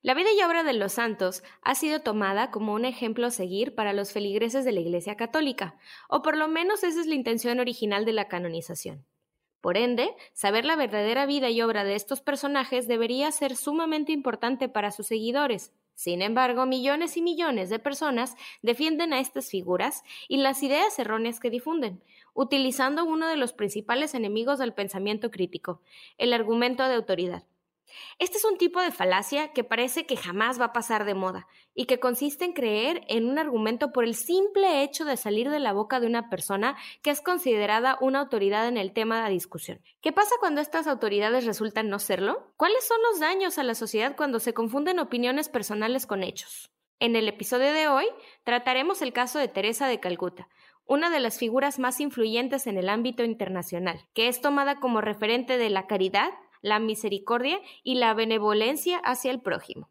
La vida y obra de los santos ha sido tomada como un ejemplo a seguir para los feligreses de la Iglesia Católica, o por lo menos esa es la intención original de la canonización. Por ende, saber la verdadera vida y obra de estos personajes debería ser sumamente importante para sus seguidores. Sin embargo, millones y millones de personas defienden a estas figuras y las ideas erróneas que difunden, utilizando uno de los principales enemigos del pensamiento crítico, el argumento de autoridad. Este es un tipo de falacia que parece que jamás va a pasar de moda y que consiste en creer en un argumento por el simple hecho de salir de la boca de una persona que es considerada una autoridad en el tema de discusión. ¿Qué pasa cuando estas autoridades resultan no serlo? ¿Cuáles son los daños a la sociedad cuando se confunden opiniones personales con hechos? En el episodio de hoy trataremos el caso de Teresa de Calcuta, una de las figuras más influyentes en el ámbito internacional, que es tomada como referente de la caridad, la misericordia y la benevolencia hacia el prójimo.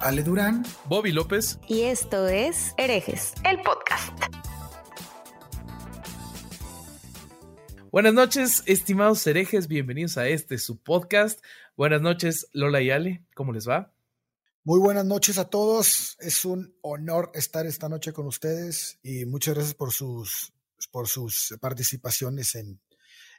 Ale Durán, Bobby López. Y esto es Herejes, el podcast. Buenas noches, estimados herejes, bienvenidos a este su podcast. Buenas noches, Lola y Ale, ¿cómo les va? Muy buenas noches a todos. Es un honor estar esta noche con ustedes y muchas gracias por sus, por sus participaciones en,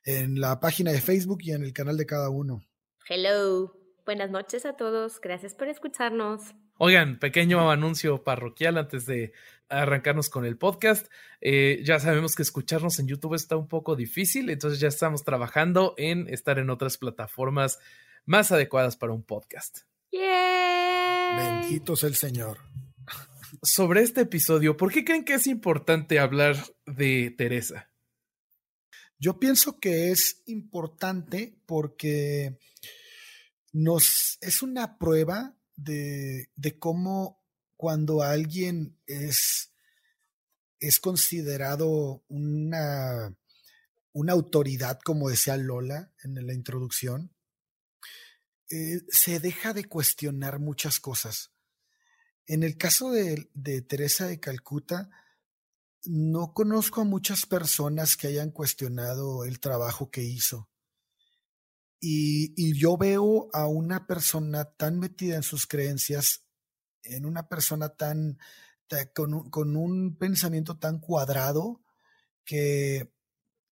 en la página de Facebook y en el canal de cada uno. Hello. Buenas noches a todos, gracias por escucharnos. Oigan, pequeño anuncio parroquial antes de arrancarnos con el podcast. Eh, ya sabemos que escucharnos en YouTube está un poco difícil, entonces ya estamos trabajando en estar en otras plataformas más adecuadas para un podcast. Bendito sea el Señor. Sobre este episodio, ¿por qué creen que es importante hablar de Teresa? Yo pienso que es importante porque nos es una prueba de, de cómo cuando alguien es, es considerado una, una autoridad, como decía Lola en la introducción, eh, se deja de cuestionar muchas cosas. En el caso de, de, Teresa de Calcuta, no conozco a muchas personas que hayan cuestionado el trabajo que hizo. Y, yo veo a una persona tan metida en sus creencias, en una persona tan, con, un, pensamiento tan cuadrado que,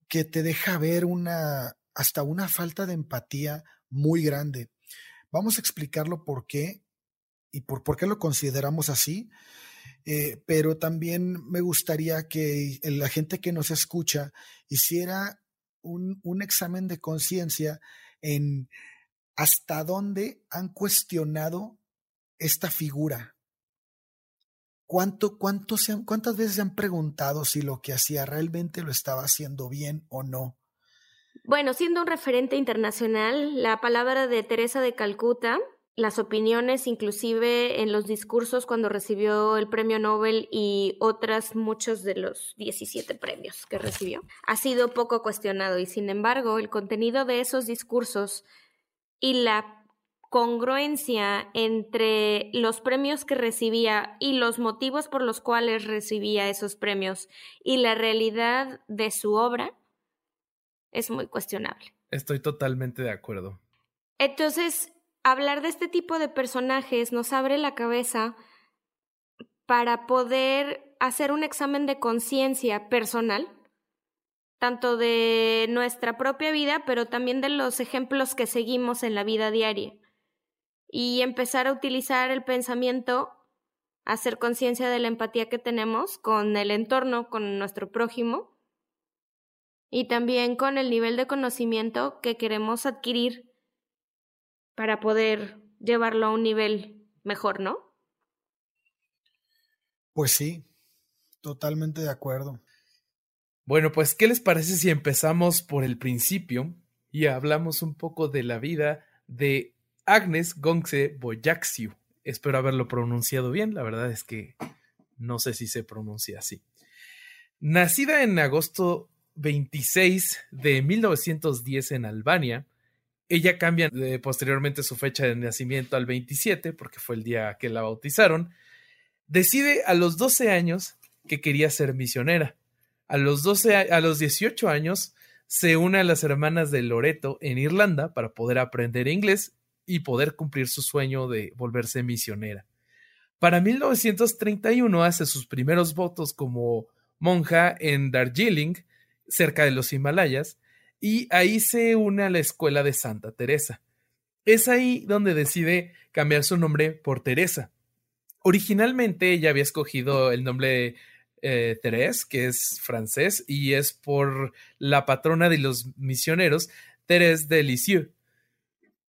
que te deja ver una, hasta una falta de empatía muy grande. Vamos a explicarlo por qué y por, por qué lo consideramos así. Eh, pero también me gustaría que la gente que nos escucha hiciera un, un examen de conciencia en hasta dónde han cuestionado esta figura. ¿Cuánto, cuánto se ¿Cuántas veces se han preguntado si lo que hacía realmente lo estaba haciendo bien o no? Bueno, siendo un referente internacional, la palabra de Teresa de Calcuta, las opiniones, inclusive en los discursos cuando recibió el premio Nobel y otras muchos de los 17 premios que recibió, ha sido poco cuestionado y sin embargo el contenido de esos discursos y la congruencia entre los premios que recibía y los motivos por los cuales recibía esos premios y la realidad de su obra es muy cuestionable. Estoy totalmente de acuerdo. Entonces, hablar de este tipo de personajes nos abre la cabeza para poder hacer un examen de conciencia personal, tanto de nuestra propia vida, pero también de los ejemplos que seguimos en la vida diaria, y empezar a utilizar el pensamiento, hacer conciencia de la empatía que tenemos con el entorno, con nuestro prójimo, y también con el nivel de conocimiento que queremos adquirir para poder llevarlo a un nivel mejor, ¿no? Pues sí, totalmente de acuerdo. Bueno, pues, ¿qué les parece si empezamos por el principio y hablamos un poco de la vida de Agnes Gongse Boyaxiu? Espero haberlo pronunciado bien, la verdad es que no sé si se pronuncia así. Nacida en agosto 26 de 1910 en Albania, ella cambia posteriormente su fecha de nacimiento al 27 porque fue el día que la bautizaron. Decide a los 12 años que quería ser misionera. A los, 12, a los 18 años se une a las hermanas de Loreto en Irlanda para poder aprender inglés y poder cumplir su sueño de volverse misionera. Para 1931 hace sus primeros votos como monja en Darjeeling, cerca de los Himalayas, y ahí se une a la escuela de Santa Teresa. Es ahí donde decide cambiar su nombre por Teresa. Originalmente ella había escogido el nombre eh, que es francés, y es por la patrona de los misioneros, Thérèse de Lisieux.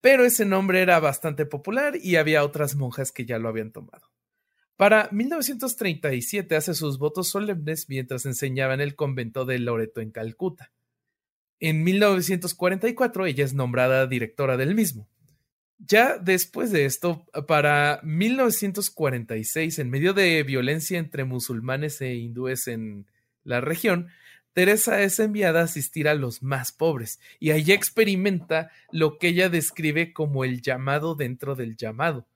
Pero ese nombre era bastante popular y había otras monjas que ya lo habían tomado. Para 1937 hace sus votos solemnes mientras enseñaba en el convento de Loreto en Calcuta. En 1944 ella es nombrada directora del mismo. Ya después de esto, para 1946, en medio de violencia entre musulmanes e hindúes en la región, Teresa es enviada a asistir a los más pobres y allí experimenta lo que ella describe como el llamado dentro del llamado.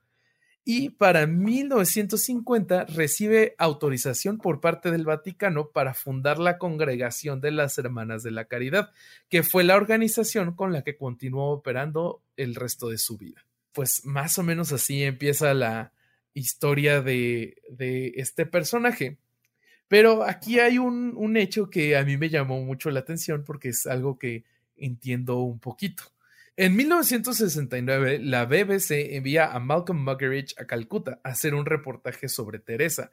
Y para 1950 recibe autorización por parte del Vaticano para fundar la Congregación de las Hermanas de la Caridad, que fue la organización con la que continuó operando el resto de su vida. Pues más o menos así empieza la historia de, de este personaje. Pero aquí hay un, un hecho que a mí me llamó mucho la atención porque es algo que entiendo un poquito. En 1969, la BBC envía a Malcolm Muggeridge a Calcuta a hacer un reportaje sobre Teresa.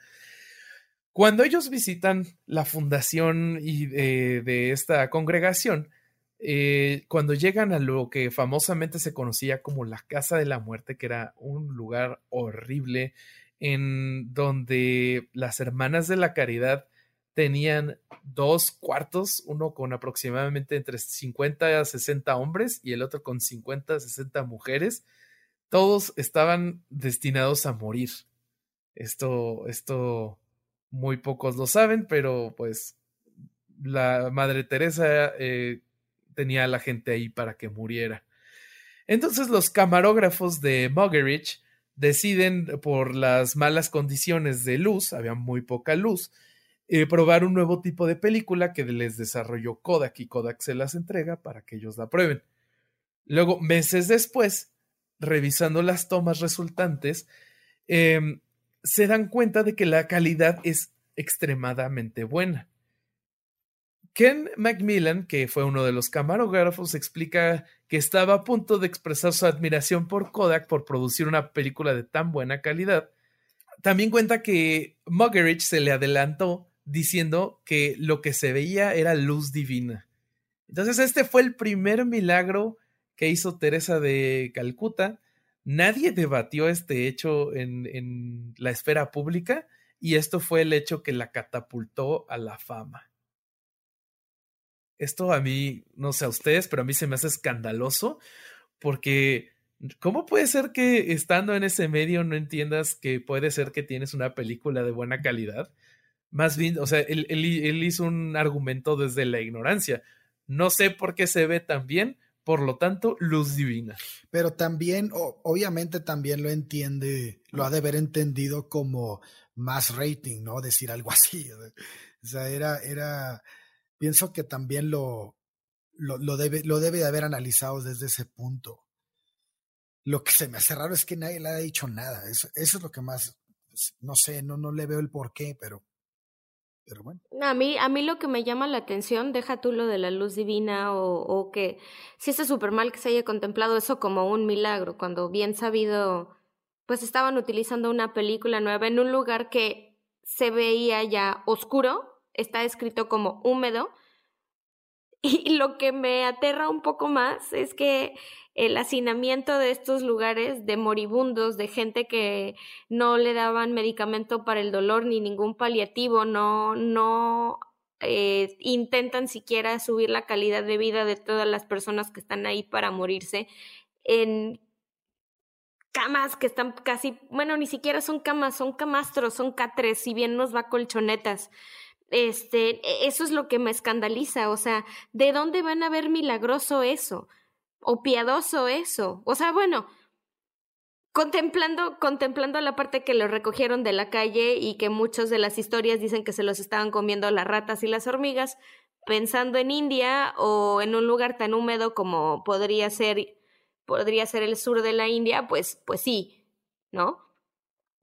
Cuando ellos visitan la fundación y de, esta congregación, eh, cuando llegan a lo que famosamente se conocía como la Casa de la Muerte, que era un lugar horrible en donde las hermanas de la caridad tenían dos cuartos, uno con aproximadamente entre 50 a 60 hombres y el otro con 50 a 60 mujeres. Todos estaban destinados a morir. Esto, esto muy pocos lo saben, pero pues la Madre Teresa eh, tenía a la gente ahí para que muriera. Entonces los camarógrafos de Muggeridge deciden por las malas condiciones de luz, había muy poca luz, eh, probar un nuevo tipo de película que les desarrolló Kodak y Kodak se las entrega para que ellos la prueben. Luego, meses después, revisando las tomas resultantes, em, se dan cuenta de que la calidad es extremadamente buena. Ken Macmillan, que fue uno de los camarógrafos, explica que estaba a punto de expresar su admiración por Kodak por producir una película de tan buena calidad. También cuenta que Muggeridge se le adelantó diciendo que lo que se veía era luz divina. Entonces este fue el primer milagro que hizo Teresa de Calcuta. Nadie debatió este hecho en, en la esfera pública y esto fue el hecho que la catapultó a la fama. Esto a mí, no sé a ustedes, pero a mí se me hace escandaloso porque ¿cómo puede ser que estando en ese medio no entiendas que puede ser que tienes una película de buena calidad? Más bien, o sea, él, él, hizo un argumento desde la ignorancia. No sé por qué se ve tan bien, por lo tanto, luz divina. Pero también, obviamente también lo entiende, lo ha de haber entendido como más rating, ¿no? Decir algo así. O sea, era, era, pienso que también lo, lo, debe, lo debe de haber analizado desde ese punto. Lo que se me hace raro es que nadie le ha dicho nada. Eso, eso es lo que más, no sé, no, no le veo el por qué, pero, A mí, a mí lo que me llama la atención, deja tú lo de la luz divina o, o que sí está súper mal que se haya contemplado eso como un milagro, cuando bien sabido, pues estaban utilizando una película nueva en un lugar que se veía ya oscuro está escrito como húmedo. Y lo que me aterra un poco más es que el hacinamiento de estos lugares de moribundos, de gente que no le daban medicamento para el dolor ni ningún paliativo, no, no eh, intentan siquiera subir la calidad de vida de todas las personas que están ahí para morirse. En camas que están casi, bueno, ni siquiera son camas, son camastros, son catres, si bien nos va colchonetas. Este, e, eso es lo que me escandaliza, o sea, ¿de dónde van a ver milagroso eso? O piadoso eso. O sea, bueno, contemplando, contemplando la parte que lo recogieron de la calle y que muchas de las historias dicen que se los estaban comiendo las ratas y las hormigas, pensando en India o en un lugar tan húmedo como podría ser podría ser el sur de la India, pues, pues sí, ¿no?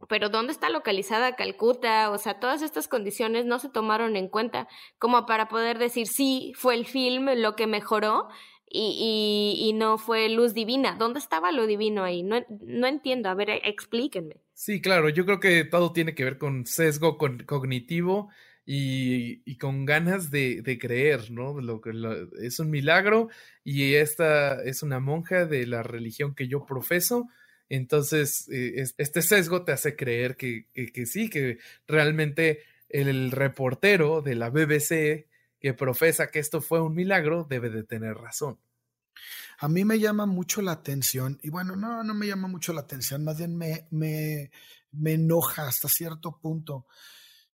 Pero ¿dónde está localizada Calcuta? O sea, todas estas condiciones no se tomaron en cuenta como para poder decir, sí, fue el film lo que mejoró y, y, y no fue luz divina. ¿Dónde estaba lo divino ahí? No, no entiendo. A ver, explíquenme. Sí, claro, yo creo que todo tiene que ver con sesgo cognitivo y, con ganas de, creer, ¿no? Lo, lo, es un milagro y esta es una monja de la religión que yo profeso. Entonces, eh, este sesgo te hace creer que, que, sí, que realmente el reportero de la BBC que profesa que esto fue un milagro debe de tener razón. A mí me llama mucho la atención, y bueno, no, no me llama mucho la atención, más bien me, me, me enoja hasta cierto punto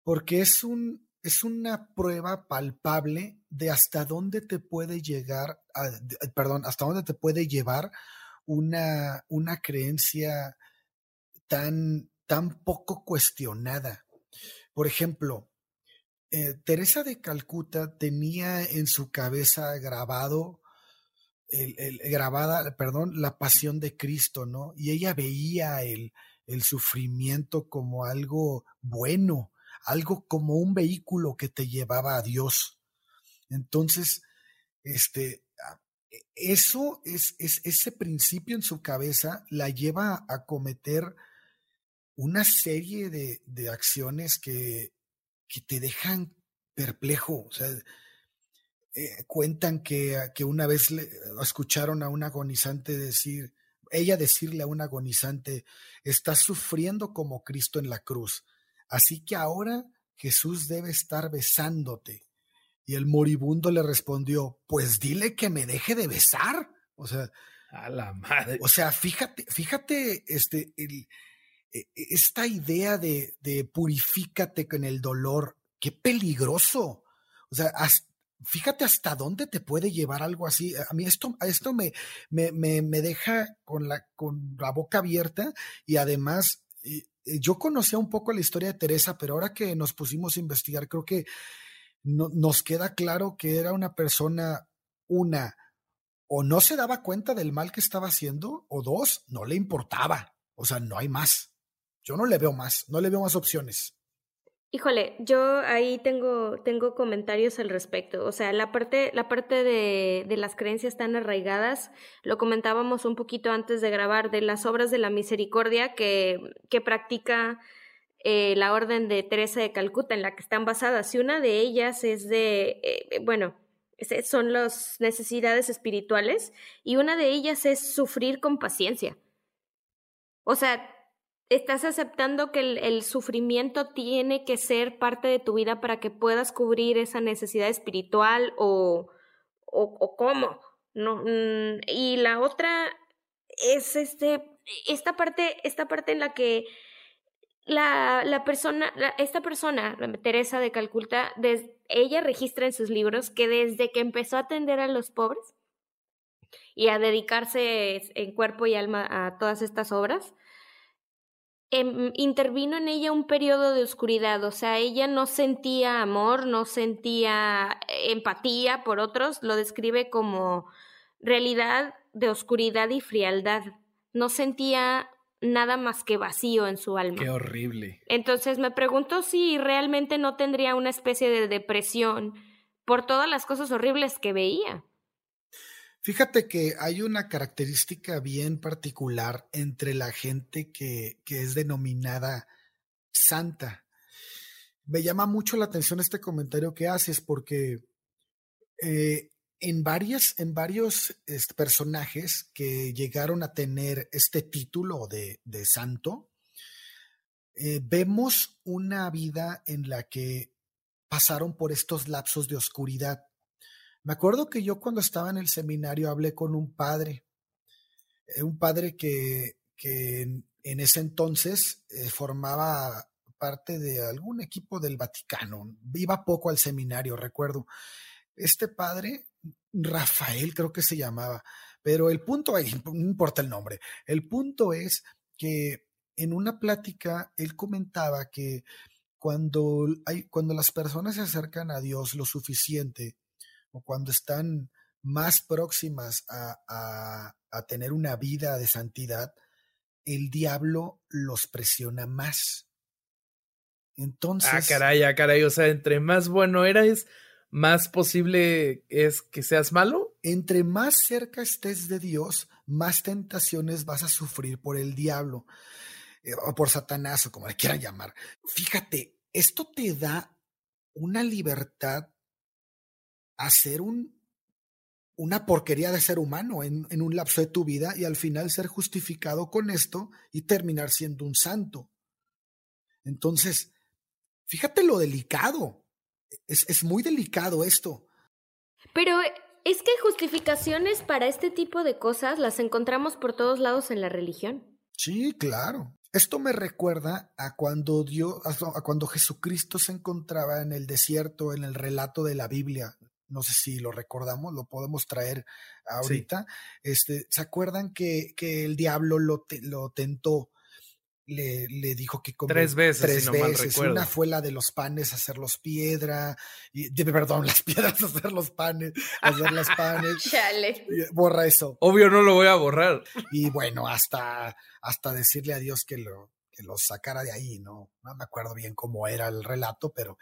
porque es un es una prueba palpable de hasta dónde te puede llegar, perdón, hasta dónde te puede llevar una, una creencia tan, tan poco cuestionada. Por ejemplo, eh, Teresa de Calcuta tenía en su cabeza grabado el, grabada, perdón, la pasión de Cristo, ¿no? Y ella veía el, el sufrimiento como algo bueno, algo como un vehículo que te llevaba a Dios. Entonces, este, eso es, es, ese principio en su cabeza la lleva a cometer una serie de, acciones que, que, te dejan perplejo. O sea, eh, cuentan que, que, una vez le, escucharon a un agonizante decir, ella decirle a un agonizante, estás sufriendo como Cristo en la cruz. Así que ahora Jesús debe estar besándote. Y el moribundo le respondió, pues dile que me deje de besar. O sea, a la madre. O sea, fíjate, fíjate, este, el, e, esta idea de, de purifícate con el dolor, qué peligroso. O sea, fíjate hasta dónde te puede llevar algo así. A mí esto, esto me, me, me, me deja con la, con la boca abierta y además eh, yo conocía un poco la historia de Teresa, pero ahora que nos pusimos a investigar, creo que nos queda claro que era una persona, una, o no se daba cuenta del mal que estaba haciendo, o dos, no le importaba. O sea, no hay más. Yo no le veo más, no le veo más opciones. Híjole, yo ahí tengo, tengo comentarios al respecto. O sea, la parte, la parte de, de, las creencias tan arraigadas, lo comentábamos un poquito antes de grabar, de las obras de la misericordia que, que practica eh, la orden de Teresa de Calcuta, en la que están basadas. Y una de ellas es de, eh, bueno, son las necesidades espirituales, y una de ellas es sufrir con paciencia. O sea, estás aceptando que el, sufrimiento tiene que ser parte de tu vida para que puedas cubrir esa necesidad espiritual o, o, cómo. No, mm, y la otra es este, esta parte, esta parte en la que la, la persona, esta persona, Teresa de Calcuta, ella registra en sus libros que desde que empezó a atender a los pobres y a dedicarse en cuerpo y alma a todas estas obras, Em, intervino en ella un periodo de oscuridad, o sea, ella no sentía amor, no sentía empatía por otros, lo describe como realidad de oscuridad y frialdad, no sentía nada más que vacío en su alma. Qué horrible. Entonces me pregunto si realmente no tendría una especie de depresión por todas las cosas horribles que veía. Fíjate que hay una característica bien particular entre la gente que, que es denominada santa. Me llama mucho la atención este comentario que haces porque eh, en, varias, en varios este, personajes que llegaron a tener este título de, santo, eh, vemos una vida en la que pasaron por estos lapsos de oscuridad. Me acuerdo que yo cuando estaba en el seminario hablé con un padre, eh, un padre que, que en, ese entonces eh, formaba parte de algún equipo del Vaticano. Iba poco al seminario, recuerdo. Este padre, Rafael creo que se llamaba, pero el punto, no importa el nombre, el punto es que en una plática él comentaba que cuando, hay, cuando las personas se acercan a Dios lo suficiente o cuando están más próximas a, a, tener una vida de santidad, el diablo los presiona más. Ah, Entonces. Ah, caray, ah, caray. O sea, entre más bueno eres, más posible es que seas malo. Entre más cerca estés de Dios, más tentaciones vas a sufrir por el diablo eh, o por Satanás o como le quieran llamar. Fíjate, esto te da una libertad a ser un, una porquería de ser humano en, en, un lapso de tu vida y al final ser justificado con esto y terminar siendo un santo. Entonces, fíjate lo delicado. Es, es muy delicado esto. Pero es que justificaciones para este tipo de cosas las encontramos por todos lados en la religión. Sí, claro. Esto me recuerda a cuando Dios, a cuando Jesucristo se encontraba en el desierto, en el relato de la Biblia. No sé si lo recordamos, lo podemos traer ahorita. Este, ¿se acuerdan que, que el diablo lo, lo tentó? Le, le, dijo que comió tres veces, tres si no veces. Mal Una fue la de los panes, hacerlos piedra, y, perdón, las piedras, hacer los panes, hacer los panes. Chale. Borra eso. Obvio no lo voy a borrar. Y bueno, hasta hasta decirle a Dios que lo, que lo sacara de ahí, ¿no? No me acuerdo bien cómo era el relato, pero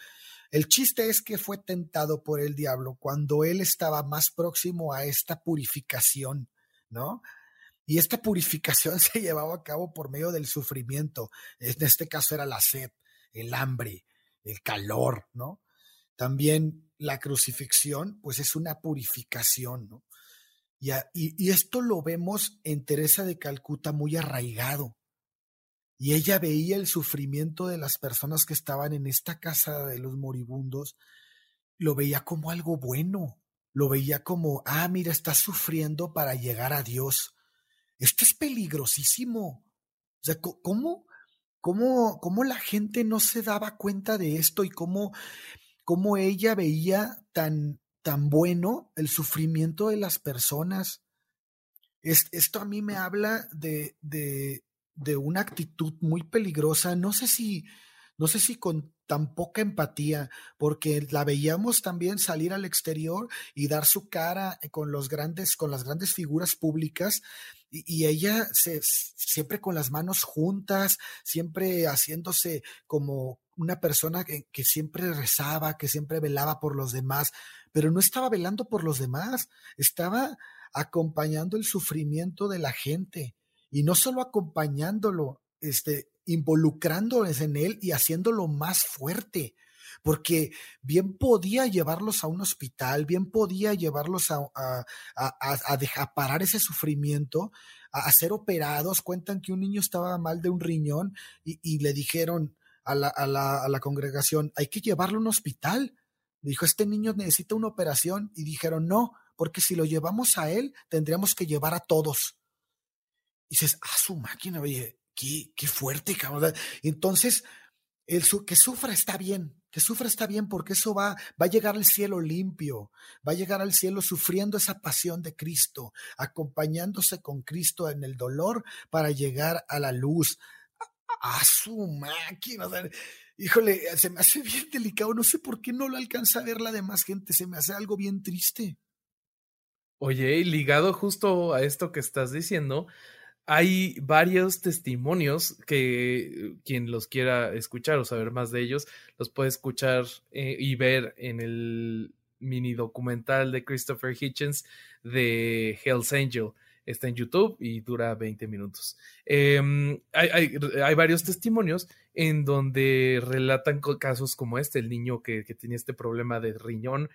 el chiste es que fue tentado por el diablo cuando él estaba más próximo a esta purificación, ¿no? Y esta purificación se llevaba a cabo por medio del sufrimiento. En este caso era la sed, el hambre, el calor, ¿no? También la crucifixión, pues es una purificación, ¿no? Y, esto lo vemos en Teresa de Calcuta muy arraigado. Y ella veía el sufrimiento de las personas que estaban en esta casa de los moribundos, lo veía como algo bueno, lo veía como, ah, mira, está sufriendo para llegar a Dios. Esto es peligrosísimo. O sea, ¿cómo, cómo, cómo la gente no se daba cuenta de esto y cómo, cómo ella veía tan, tan bueno el sufrimiento de las personas. Es, esto a mí me habla de, de, de, una actitud muy peligrosa. No sé si, no sé si con tan poca empatía, porque la veíamos también salir al exterior y dar su cara con los grandes, con las grandes figuras públicas, y, ella siempre con las manos juntas, siempre haciéndose como una persona que, que siempre rezaba, que siempre velaba por los demás, pero no estaba velando por los demás, estaba acompañando el sufrimiento de la gente y no solo acompañándolo, este, involucrándoles en él y haciéndolo más fuerte, porque bien podía llevarlos a un hospital, bien podía llevarlos a, a, a, a parar ese sufrimiento, a, ser operados. Cuentan que un niño estaba mal de un riñón y, y le dijeron a la, la, a la congregación, hay que llevarlo a un hospital Dijo, este niño necesita una operación y dijeron, no, porque si lo llevamos a él, tendríamos que llevar a todos. Y dices, ah, su máquina, oye, qué, qué fuerte, cabrón. Entonces, el que sufra está bien, que sufra está bien porque eso va, va a llegar al cielo limpio, va a llegar al cielo sufriendo esa pasión de Cristo, acompañándose con Cristo en el dolor para llegar a la luz. A, su máquina híjole, se me hace bien delicado, no sé por qué no lo alcanza a ver la demás gente, se me hace algo bien triste. Oye, y ligado justo a esto que estás diciendo, hay varios testimonios que quien los quiera escuchar o saber más de ellos, los puede escuchar eh, y ver en el mini documental de Christopher Hitchens de Hell's Angel está en YouTube y dura 20 minutos. Em, hay, hay, varios testimonios en donde relatan casos como este, el niño que, que tenía este problema de riñón.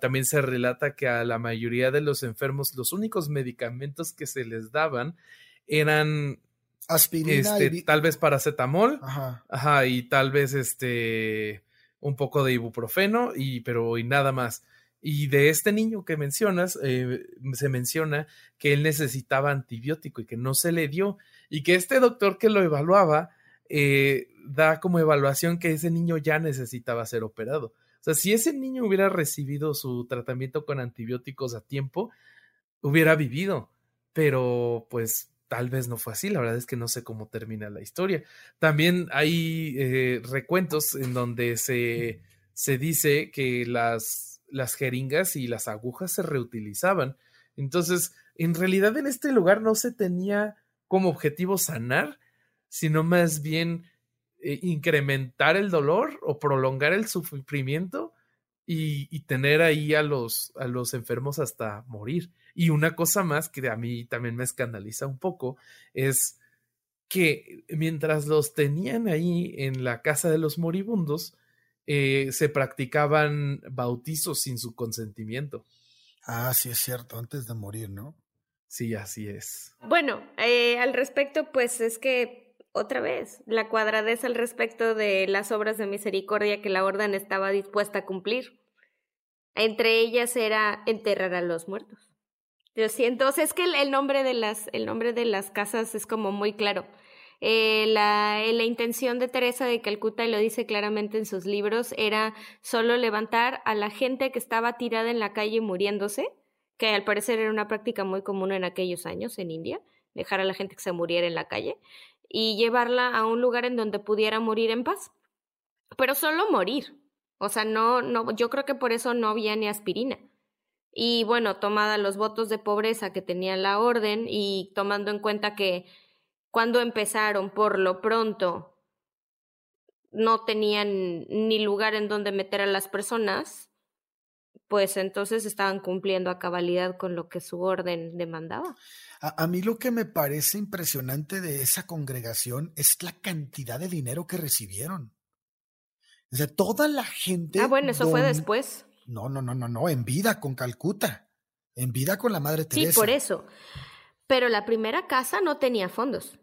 también se relata que a la mayoría de los enfermos los únicos medicamentos que se les daban eran aspirina este, tal vez paracetamol ajá. ajá. y tal vez este un poco de ibuprofeno y pero y nada más y de este niño que mencionas, eh, se menciona que él necesitaba antibiótico y que no se le dio. y que este doctor que lo evaluaba eh, da como evaluación que ese niño ya necesitaba ser operado. O sea, si ese niño hubiera recibido su tratamiento con antibióticos a tiempo, hubiera vivido, pero pues tal vez no fue así, la verdad es que no sé cómo termina la historia. También hay eh, recuentos en donde se, se dice que las, las jeringas y las agujas se reutilizaban. Entonces, en realidad en este lugar no se tenía como objetivo sanar, sino más bien eh, incrementar el dolor o prolongar el sufrimiento y, y, tener ahí a los, a los enfermos hasta morir. Y una cosa más que a mí también me escandaliza un poco es que mientras los tenían ahí en la casa de los moribundos, eh, se practicaban bautizos sin su consentimiento. Ah, sí es cierto, antes de morir, ¿no? Sí, así es. Bueno, eh, al respecto, pues es que otra vez, la cuadradez al respecto de las obras de misericordia que la orden estaba dispuesta a cumplir. Entre ellas era enterrar a los muertos. Es que el, nombre de las, el nombre de las casas es como muy claro. Eh, la, la, intención de Teresa de Calcuta, y lo dice claramente en sus libros, era solo levantar a la gente que estaba tirada en la calle muriéndose, que al parecer era una práctica muy común en aquellos años en India, dejar a la gente que se muriera en la calle, y llevarla a un lugar en donde pudiera morir en paz. Pero solo morir. O sea, no, no, yo creo que por eso no había ni aspirina. Y bueno, tomada los votos de pobreza que tenía la orden y tomando en cuenta que cuando empezaron, por lo pronto, no tenían ni lugar en donde meter a las personas, pues entonces estaban cumpliendo a cabalidad con lo que su orden demandaba. A, mí lo que me parece impresionante de esa congregación es la cantidad de dinero que recibieron. O sea, toda la gente. Ah, bueno, eso fue después. No, no, no, no, no, en vida con Calcuta. En vida con la Madre Teresa. Sí, por eso. Pero la primera casa no tenía fondos.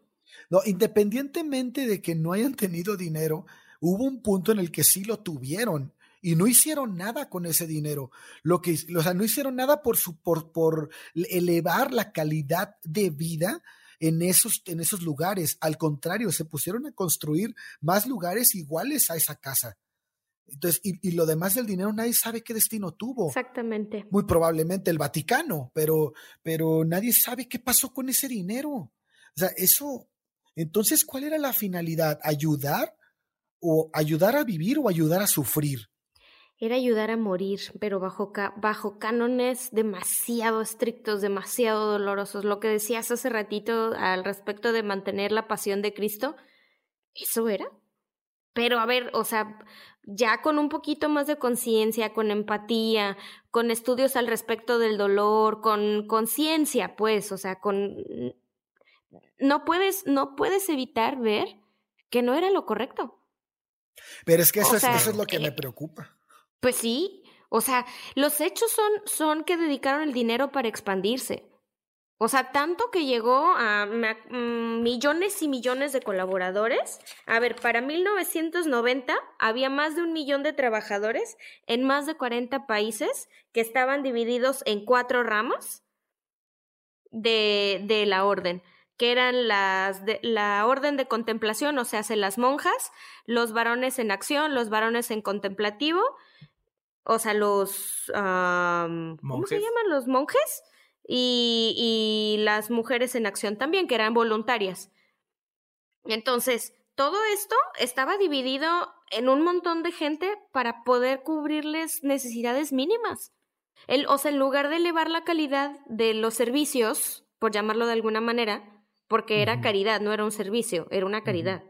No, independientemente de que no hayan tenido dinero, hubo un punto en el que sí lo tuvieron y no hicieron nada con ese dinero. Lo que, o sea, no hicieron nada por, su, por, por elevar la calidad de vida en esos, en esos lugares. Al contrario, se pusieron a construir más lugares iguales a esa casa. Entonces, y, y, lo demás del dinero nadie sabe qué destino tuvo. Exactamente. Muy probablemente el Vaticano, pero, pero nadie sabe qué pasó con ese dinero. O sea, eso. Entonces, ¿cuál era la finalidad? ¿Ayudar? ¿O ayudar a vivir o ayudar a sufrir? era ayudar a morir, pero bajo, bajo cánones demasiado estrictos, demasiado dolorosos. Lo que decías hace ratito al respecto de mantener la pasión de Cristo, ¿eso era? Pero a ver, o sea, ya con un poquito más de conciencia, con empatía, con estudios al respecto del dolor, con conciencia, pues, o sea, con no puedes no puedes evitar ver que no era lo correcto. Pero es que eso, es, eso es, lo que me eh, preocupa. Pues sí, o sea, los hechos son, son que dedicaron el dinero para expandirse. O sea, tanto que llegó a mm, millones y millones de colaboradores. A ver, para 1990 había más de un millón de trabajadores en más de 40 países que estaban divididos en cuatro ramos de, de la orden que eran las de, la orden de contemplación, o sea, las monjas, los varones en acción, los varones en contemplativo o sea, los... ¿Cómo se llaman? Los monjes y, y las mujeres en acción también, que eran voluntarias. Entonces, todo esto estaba dividido en un montón de gente para poder cubrirles necesidades mínimas. El, o sea, en lugar de elevar la calidad de los servicios, por llamarlo de alguna manera, porque era caridad, no era un servicio, era una caridad,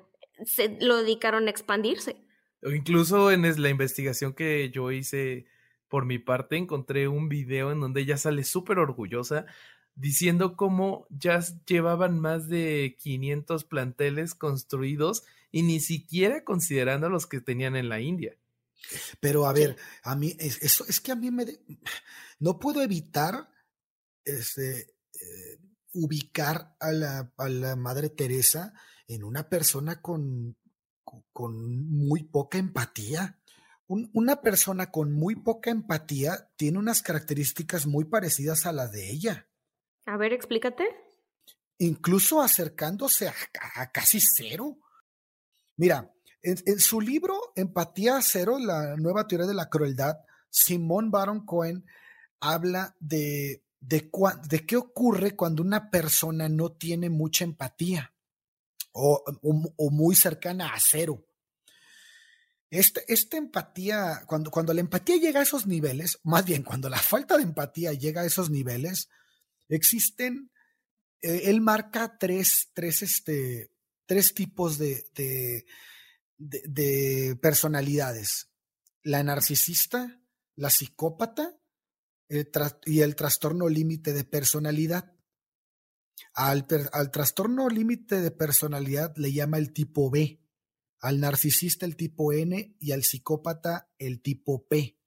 se lo dedicaron a expandirse. O incluso en la investigación que yo hice por mi parte, encontré un video en donde ella sale súper orgullosa diciendo cómo ya llevaban más de 500 planteles construidos y ni siquiera considerando los que tenían en la India. Pero a ver, a mí, eso es que a mí me... no puedo evitar este, eh, ubicar a la, a la Madre Teresa en una persona con con muy poca empatía. Una persona con muy poca empatía tiene unas características muy parecidas a las de ella. A ver, explícate. incluso acercándose a, casi cero. Mira, en, su libro Empatía Cero, la nueva teoría de la crueldad, Simón Baron Cohen habla de, de, de, qué ocurre cuando una persona no tiene mucha empatía o, o, muy cercana a cero. Este, esta empatía, cuando, cuando la empatía llega a esos niveles, más bien cuando la falta de empatía llega a esos niveles, existen, eh, él marca tres, tres, este, tres tipos de, de, de, personalidades. La narcisista, la psicópata y el trastorno límite de personalidad. Al, al trastorno límite de personalidad le llama el tipo B, al narcisista el tipo N y al psicópata el tipo P.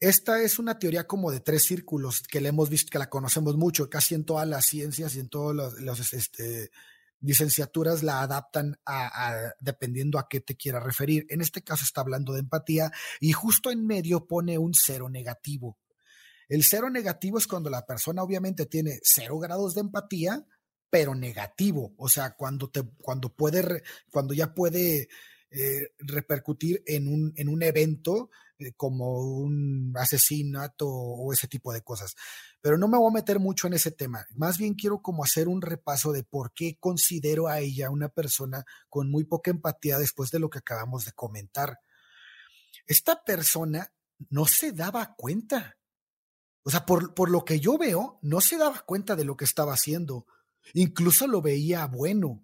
Esta es una teoría como de tres círculos que le hemos visto, que la conocemos mucho, casi en todas las ciencias y en todas las este, licenciaturas la adaptan a, dependiendo a qué te quiera referir. En este caso está hablando de empatía y justo en medio pone un cero negativo. El cero negativo es cuando la persona obviamente tiene cero grados de empatía, pero negativo, o sea, cuando te, cuando puede, cuando ya puede eh, repercutir en un, en un evento eh, como un asesinato o ese tipo de cosas. Pero no me voy a meter mucho en ese tema. Más bien quiero como hacer un repaso de por qué considero a ella una persona con muy poca empatía después de lo que acabamos de comentar. Esta persona no se daba cuenta. O sea, por, por lo que yo veo, no se daba cuenta de lo que estaba haciendo. Incluso lo veía bueno.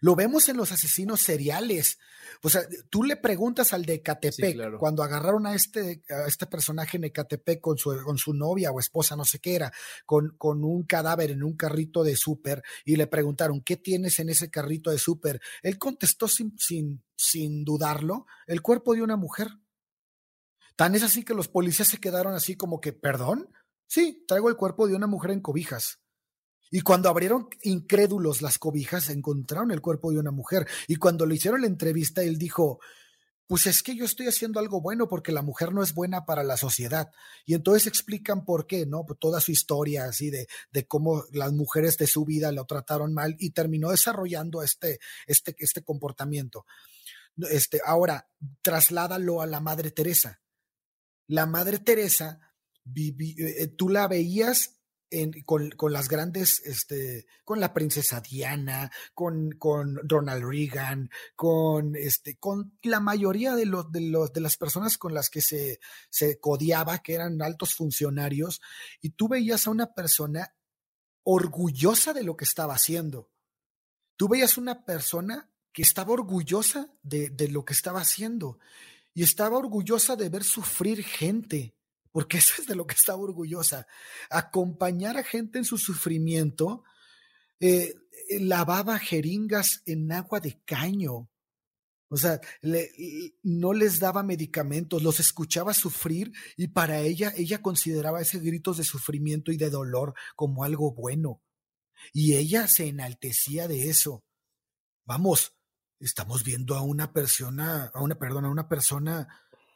Lo vemos en los asesinos seriales. O sea, tú le preguntas al de Ecatepec, cuando agarraron a este, a este personaje en Ecatepec con su, con su novia o esposa, no sé qué era, con, con un cadáver en un carrito de súper, y le preguntaron, ¿qué tienes en ese carrito de súper? Él contestó sin, sin, sin dudarlo, el cuerpo de una mujer. Tan es así que los policías se quedaron así como que, ¿perdón? Sí, traigo el cuerpo de una mujer en cobijas. Y cuando abrieron incrédulos las cobijas, encontraron el cuerpo de una mujer. Y cuando le hicieron la entrevista, él dijo, pues es que yo estoy haciendo algo bueno porque la mujer no es buena para la sociedad. Y entonces explican por qué, ¿no? Pues toda su historia así de, de cómo las mujeres de su vida lo trataron mal y terminó desarrollando este, este, este comportamiento. Este, ahora, trasládalo a la Madre Teresa. La Madre Teresa, eh, tú la veías con, con, las grandes, este, con la princesa Diana, con, con Ronald Reagan, con, este, con la mayoría de, los, de, los, de las personas con las que se, se codiaba, que eran altos funcionarios, y tú veías a una persona orgullosa de lo que estaba haciendo. Tú veías una persona que estaba orgullosa de, de lo que estaba haciendo y estaba orgullosa de ver sufrir gente porque eso es de lo que estaba orgullosa, acompañar a gente en su sufrimiento, eh, eh, lavaba jeringas en agua de caño, o sea, no les daba medicamentos, los escuchaba sufrir y para ella, ella consideraba ese gritos de sufrimiento y de dolor como algo bueno. Y ella se enaltecía de eso. Vamos, estamos viendo a una persona, a una, perdón, a una persona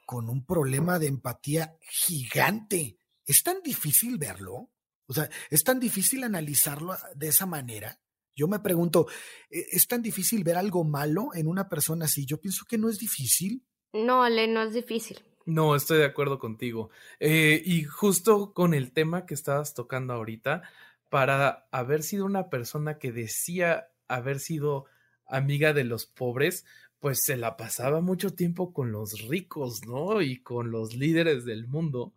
con un problema de empatía gigante. ¿Es tan difícil verlo? O sea, ¿es tan difícil analizarlo de esa manera? Yo me pregunto, ¿e-, ¿es tan difícil ver algo malo en una persona así? Yo pienso que no es difícil. No, Ale, no es difícil. No, estoy de acuerdo contigo. Eh, y justo con el tema que estabas tocando ahorita, para haber sido una persona que decía haber sido amiga de los pobres, pues se la pasaba mucho tiempo con los ricos, ¿no? Y con los líderes del mundo.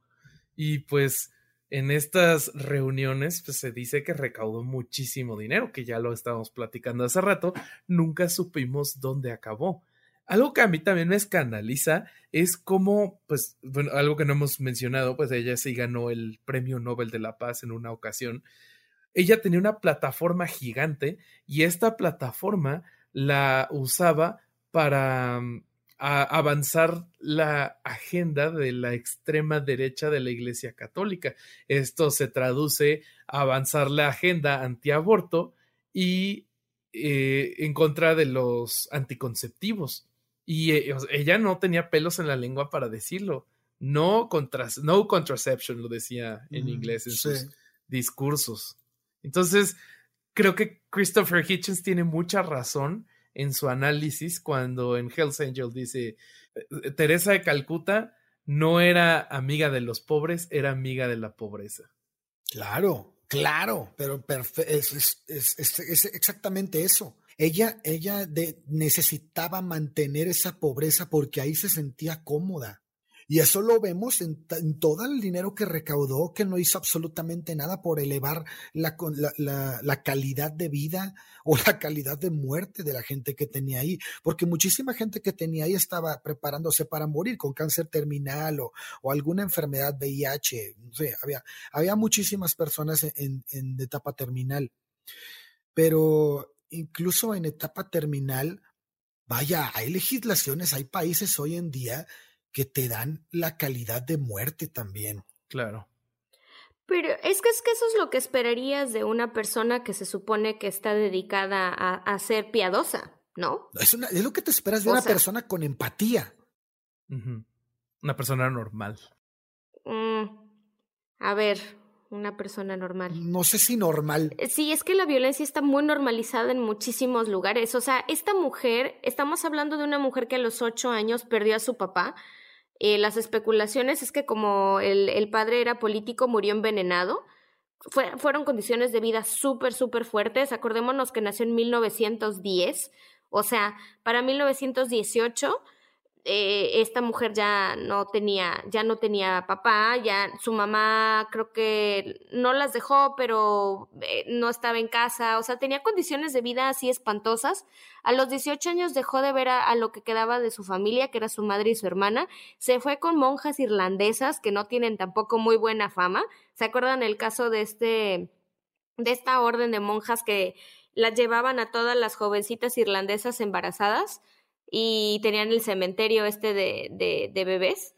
Y pues en estas reuniones pues se dice que recaudó muchísimo dinero, que ya lo estábamos platicando hace rato, nunca supimos dónde acabó. Algo que a mí también me escandaliza es cómo, pues, bueno, algo que no hemos mencionado, pues ella sí ganó el Premio Nobel de la Paz en una ocasión. Ella tenía una plataforma gigante y esta plataforma la usaba para mm, avanzar la agenda de la extrema derecha de la Iglesia Católica. Esto se traduce a avanzar la agenda antiaborto y eh, en contra de los anticonceptivos. Y eh, ella no tenía pelos en la lengua para decirlo. No, no contraception, lo decía en inglés en sus discursos. Entonces, creo que Christopher Hitchens tiene mucha razón en su análisis cuando en Hells Angel dice, eh, Teresa de Calcuta no era amiga de los pobres, era amiga de la pobreza. Claro, claro, pero es, es, exactamente eso. Ella, ella necesitaba mantener esa pobreza porque ahí se sentía cómoda. Y eso lo vemos en, todo el dinero que recaudó, que no hizo absolutamente nada por elevar la, la, calidad de vida o la calidad de muerte de la gente que tenía ahí, porque muchísima gente que tenía ahí estaba preparándose para morir con cáncer terminal o, o alguna enfermedad VIH, no sé, había, había muchísimas personas en, en etapa terminal. Pero incluso en etapa terminal, vaya, hay legislaciones, hay países hoy en día que te dan la calidad de muerte también. Claro. Pero es que, es que eso es lo que esperarías de una persona que se supone que está dedicada a, ser piadosa, ¿no? Es, es, lo que te esperas de una persona con empatía. Una persona normal. Mm, a ver, una persona normal. No sé si normal. Eh, sí, es que la violencia está muy normalizada en muchísimos lugares. O sea, esta mujer, estamos hablando de una mujer que a los ocho años perdió a su papá eh, las especulaciones es que como el, el padre era político, murió envenenado. Fue, fueron condiciones de vida súper, súper fuertes. Acordémonos que nació en 1910. O sea, para 1918 eh, esta mujer ya no tenía, ya no tenía papá, ya su mamá creo que no las dejó, pero eh, no estaba en casa, o sea, tenía condiciones de vida así espantosas. A los 18 años dejó de ver a, lo que quedaba de su familia, que era su madre y su hermana, se fue con monjas irlandesas que no tienen tampoco muy buena fama. ¿Se acuerdan el caso de este, de esta orden de monjas que las llevaban a todas las jovencitas irlandesas embarazadas? Y tenían el cementerio este de, de, de bebés.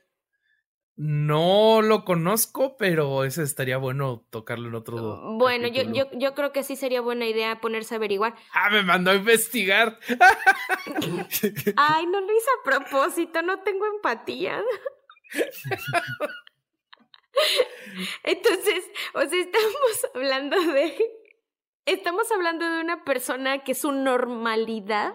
No lo conozco, pero ese estaría bueno tocarlo en otro. Bueno, yo, yo, yo, creo que sí sería buena idea ponerse a averiguar. Ah, me mandó a investigar. Ay, no lo hice a propósito, no tengo empatía. Entonces, o sea, estamos hablando de. Estamos hablando de una persona que su normalidad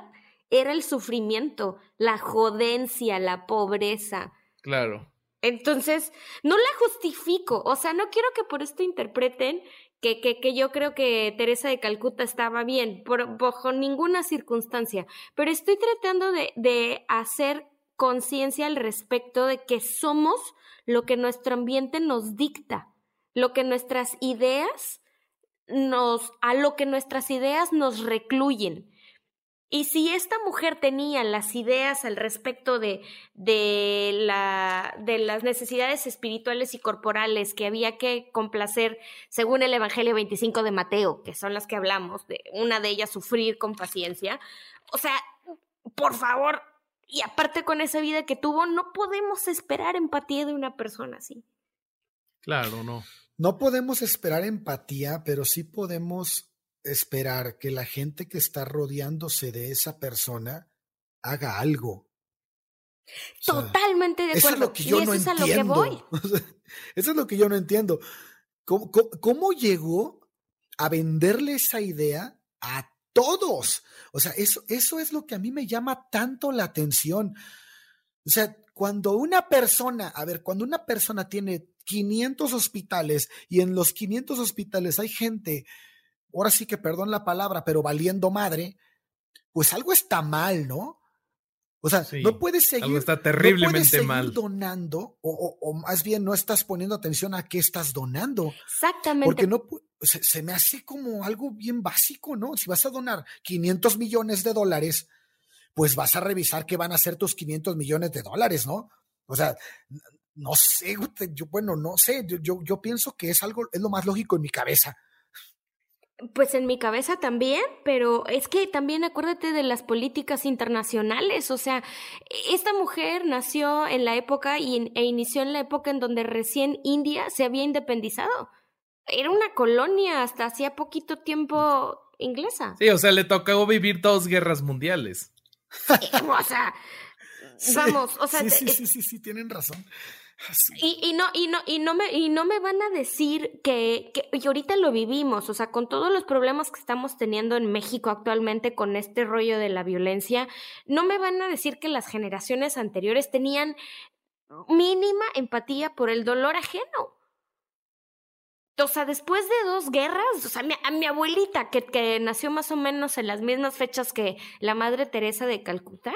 era el sufrimiento, la jodencia, la pobreza. Claro. Entonces, no la justifico, o sea, no quiero que por esto interpreten que, que, que yo creo que Teresa de Calcuta estaba bien, por, bajo ninguna circunstancia, pero estoy tratando de, de hacer conciencia al respecto de que somos lo que nuestro ambiente nos dicta, lo que nuestras ideas nos, a lo que nuestras ideas nos recluyen. Y si esta mujer tenía las ideas al respecto de, de, la, de las necesidades espirituales y corporales que había que complacer según el Evangelio 25 de Mateo, que son las que hablamos, de una de ellas sufrir con paciencia, o sea, por favor, y aparte con esa vida que tuvo, no podemos esperar empatía de una persona así. Claro, no. No podemos esperar empatía, pero sí podemos esperar que la gente que está rodeándose de esa persona haga algo. Totalmente de acuerdo. Eso es lo que yo no entiendo. lo que voy. eso es lo que yo no entiendo. ¿Cómo, cómo, llegó a venderle esa idea a todos? O sea, eso, eso es lo que a mí me llama tanto la atención. O sea, cuando una persona, a ver, cuando una persona tiene 500 hospitales y en los 500 hospitales hay gente ahora sí que perdón la palabra, pero valiendo madre, pues algo está mal, ¿no? O sea, no puedes seguir, algo está terriblemente no mal. donando, o, o, más bien no estás poniendo atención a qué estás donando. Exactamente. Porque no se, se, me hace como algo bien básico, ¿no? Si vas a donar 500 millones de dólares, pues vas a revisar qué van a ser tus 500 millones de dólares, ¿no? O sea, no sé, yo, bueno, no sé, yo, yo pienso que es algo, es lo más lógico en mi cabeza. Pues en mi cabeza también, pero es que también acuérdate de las políticas internacionales, o sea, esta mujer nació en la época y, e inició en la época en donde recién India se había independizado. Era una colonia hasta hacía poquito tiempo inglesa. Sí, o sea, le tocó vivir dos guerras mundiales. o sea, vamos, o sea, sí, sí, sí, sí, sí, tienen razón. Y, no, y, no, y, no me, y no me van a decir que, que, y ahorita lo vivimos, o sea, con todos los problemas que estamos teniendo en México actualmente con este rollo de la violencia, no me van a decir que las generaciones anteriores tenían mínima empatía por el dolor ajeno. O sea, después de dos guerras, o sea, a mi abuelita, que, que nació más o menos en las mismas fechas que la Madre Teresa de Calcuta,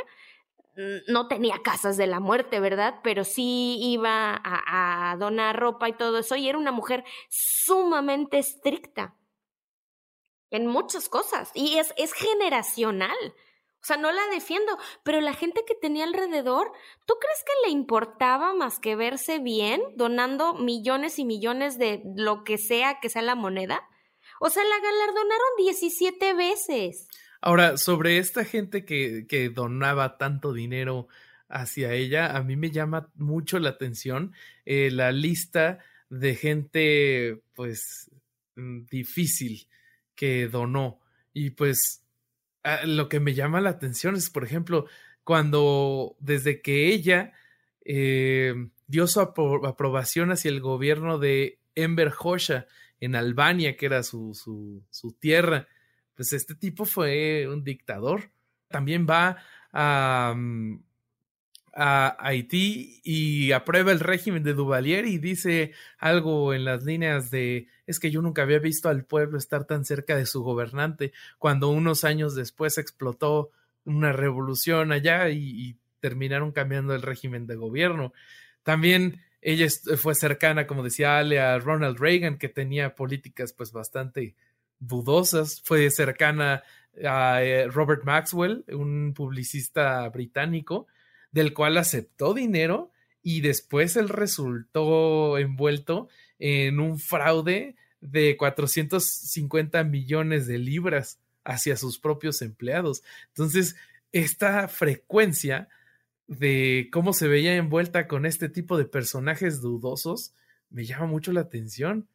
no tenía casas de la muerte, ¿verdad? Pero sí iba a, donar ropa y todo eso, y era una mujer sumamente estricta en muchas cosas, y es, es generacional. O sea, no la defiendo, pero la gente que tenía alrededor, ¿tú crees que le importaba más que verse bien donando millones y millones de lo que sea que sea la moneda? O sea, la galardonaron 17 veces. Ahora, sobre esta gente que, que donaba tanto dinero hacia ella, a mí me llama mucho la atención eh, la lista de gente, pues, mm, difícil que donó. Y pues, lo que me llama la atención es, por ejemplo, cuando desde que ella eh, dio su aprobación hacia el gobierno de Enver Hoxha en Albania, que era su, su, su tierra, pues este tipo fue un dictador. También va a, mm, a Haití y aprueba el régimen de Duvalier y dice algo en las líneas de es que yo nunca había visto al pueblo estar tan cerca de su gobernante cuando unos años después explotó una revolución allá y, terminaron cambiando el régimen de gobierno. También ella fue cercana, como decía Ale, a Ronald Reagan, que tenía políticas pues bastante dudosas. Fue cercana a eh, Robert Maxwell, un publicista británico, del cual aceptó dinero y después él resultó envuelto en un fraude de 450 millones de libras hacia sus propios empleados. Entonces, esta frecuencia de cómo se veía envuelta con este tipo de personajes dudosos me llama mucho la atención.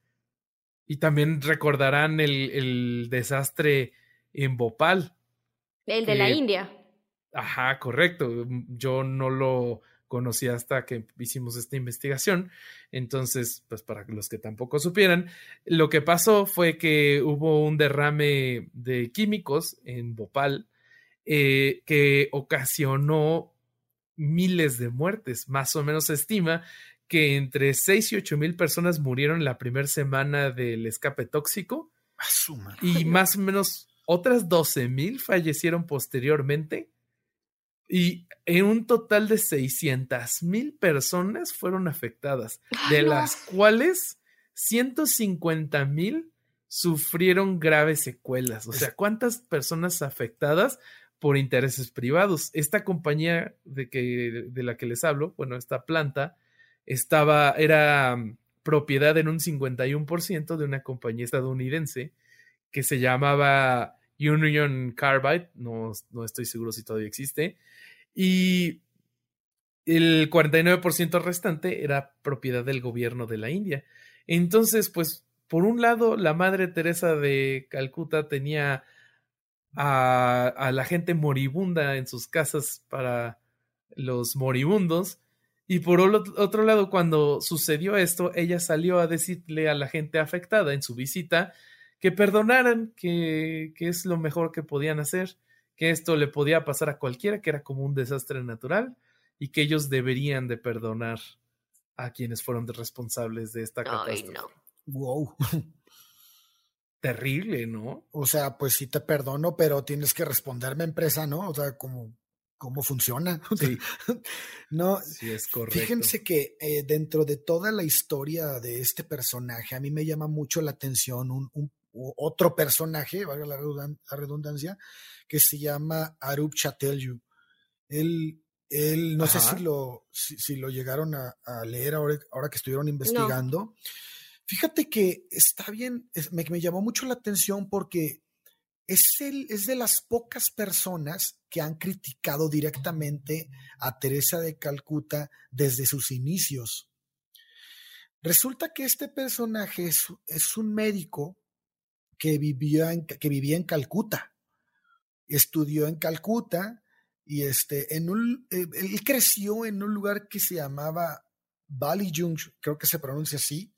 Y también recordarán el, desastre en Bhopal. El de la India. Ajá, correcto. Yo no lo conocí hasta que hicimos esta investigación. Entonces, pues para los que tampoco supieran, lo que pasó fue que hubo un derrame de químicos en Bhopal eh, que ocasionó miles de muertes. Más o menos se estima que entre 6 y 8 mil personas murieron la primera semana del escape tóxico. Y más o menos otras 12 mil fallecieron posteriormente. Y en un total de 600 mil personas fueron afectadas, de las cuales 150 mil sufrieron graves secuelas. O sea, ¿cuántas personas afectadas por intereses privados? Esta compañía de, que, de la que les hablo, bueno, esta planta, estaba, era mm, propiedad en un 51% de una compañía estadounidense que se llamaba Union Carbide, no, no estoy seguro si todavía existe, y el 49% restante era propiedad del gobierno de la India. Entonces, pues, por un lado, la Madre Teresa de Calcuta tenía a, a la gente moribunda en sus casas para los moribundos, y por otro lado, cuando sucedió esto, ella salió a decirle a la gente afectada en su visita que perdonaran, que, que, es lo mejor que podían hacer, que esto le podía pasar a cualquiera, que era como un desastre natural y que ellos deberían de perdonar a quienes fueron responsables de esta catástrofe. no. Wow. Terrible, ¿no? O sea, pues sí te perdono, pero tienes que responderme empresa, ¿no? O sea, como cómo funciona. Sí. no, sí, es correcto. Fíjense que eh, dentro de toda la historia de este personaje, a mí me llama mucho la atención un, otro personaje, valga la, redundancia, que se llama Arup Chatelju. Él, él no sé si lo, si, lo llegaron a, leer ahora, ahora, que estuvieron investigando. Fíjate que está bien, me, me llamó mucho la atención porque es, es de las pocas personas que han criticado directamente a Teresa de Calcuta desde sus inicios. Resulta que este personaje es, un médico que, vivía en, que vivía en Calcuta, estudió en Calcuta y este, en un, eh, él creció en un lugar que se llamaba Bali Jung, creo que se pronuncia así,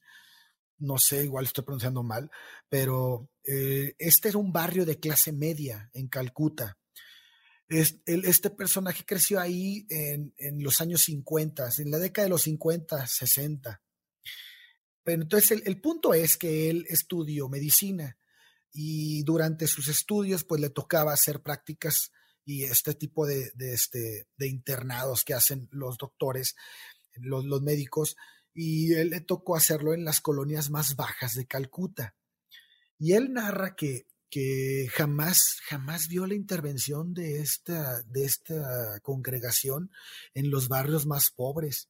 no sé, igual estoy pronunciando mal, pero eh, este era un barrio de clase media en Calcuta. este personaje creció ahí en, los años 50, en la década de los 50, 60. Pero entonces el, punto es que él estudió medicina y durante sus estudios pues le tocaba hacer prácticas y este tipo de, este, de internados que hacen los doctores, los, los médicos, y él le tocó hacerlo en las colonias más bajas de Calcuta. Y él narra que, que jamás, jamás vio la intervención de esta, de esta congregación en los barrios más pobres.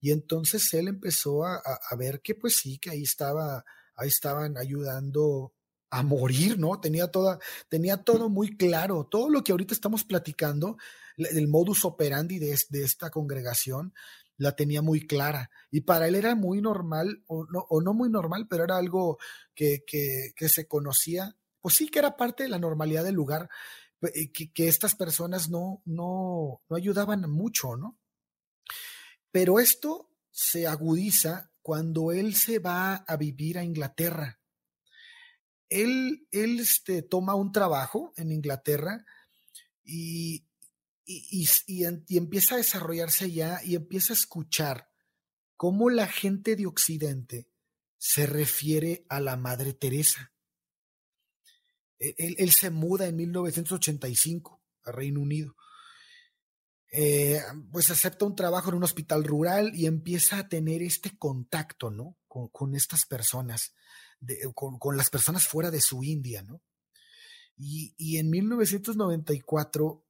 Y entonces él empezó a, a, ver que pues sí, que ahí estaba, ahí estaban ayudando a morir, ¿no? Tenía toda, tenía todo muy claro. Todo lo que ahorita estamos platicando, el modus operandi de, de esta congregación, la tenía muy clara. Y para él era muy normal, o no, o no muy normal, pero era algo que, que, que, se conocía, pues sí que era parte de la normalidad del lugar, eh, que, que estas personas no, no, no ayudaban mucho, ¿no? Pero esto se agudiza cuando él se va a vivir a Inglaterra. Él, él este, toma un trabajo en Inglaterra y, y, empieza a desarrollarse ya y empieza a escuchar cómo la gente de Occidente se refiere a la Madre Teresa. E, él, se muda en 1985 a Reino Unido. Eh, pues acepta un trabajo en un hospital rural y empieza a tener este contacto, ¿no? Con, estas personas, con, las personas fuera de su India, ¿no? Y, y en 1994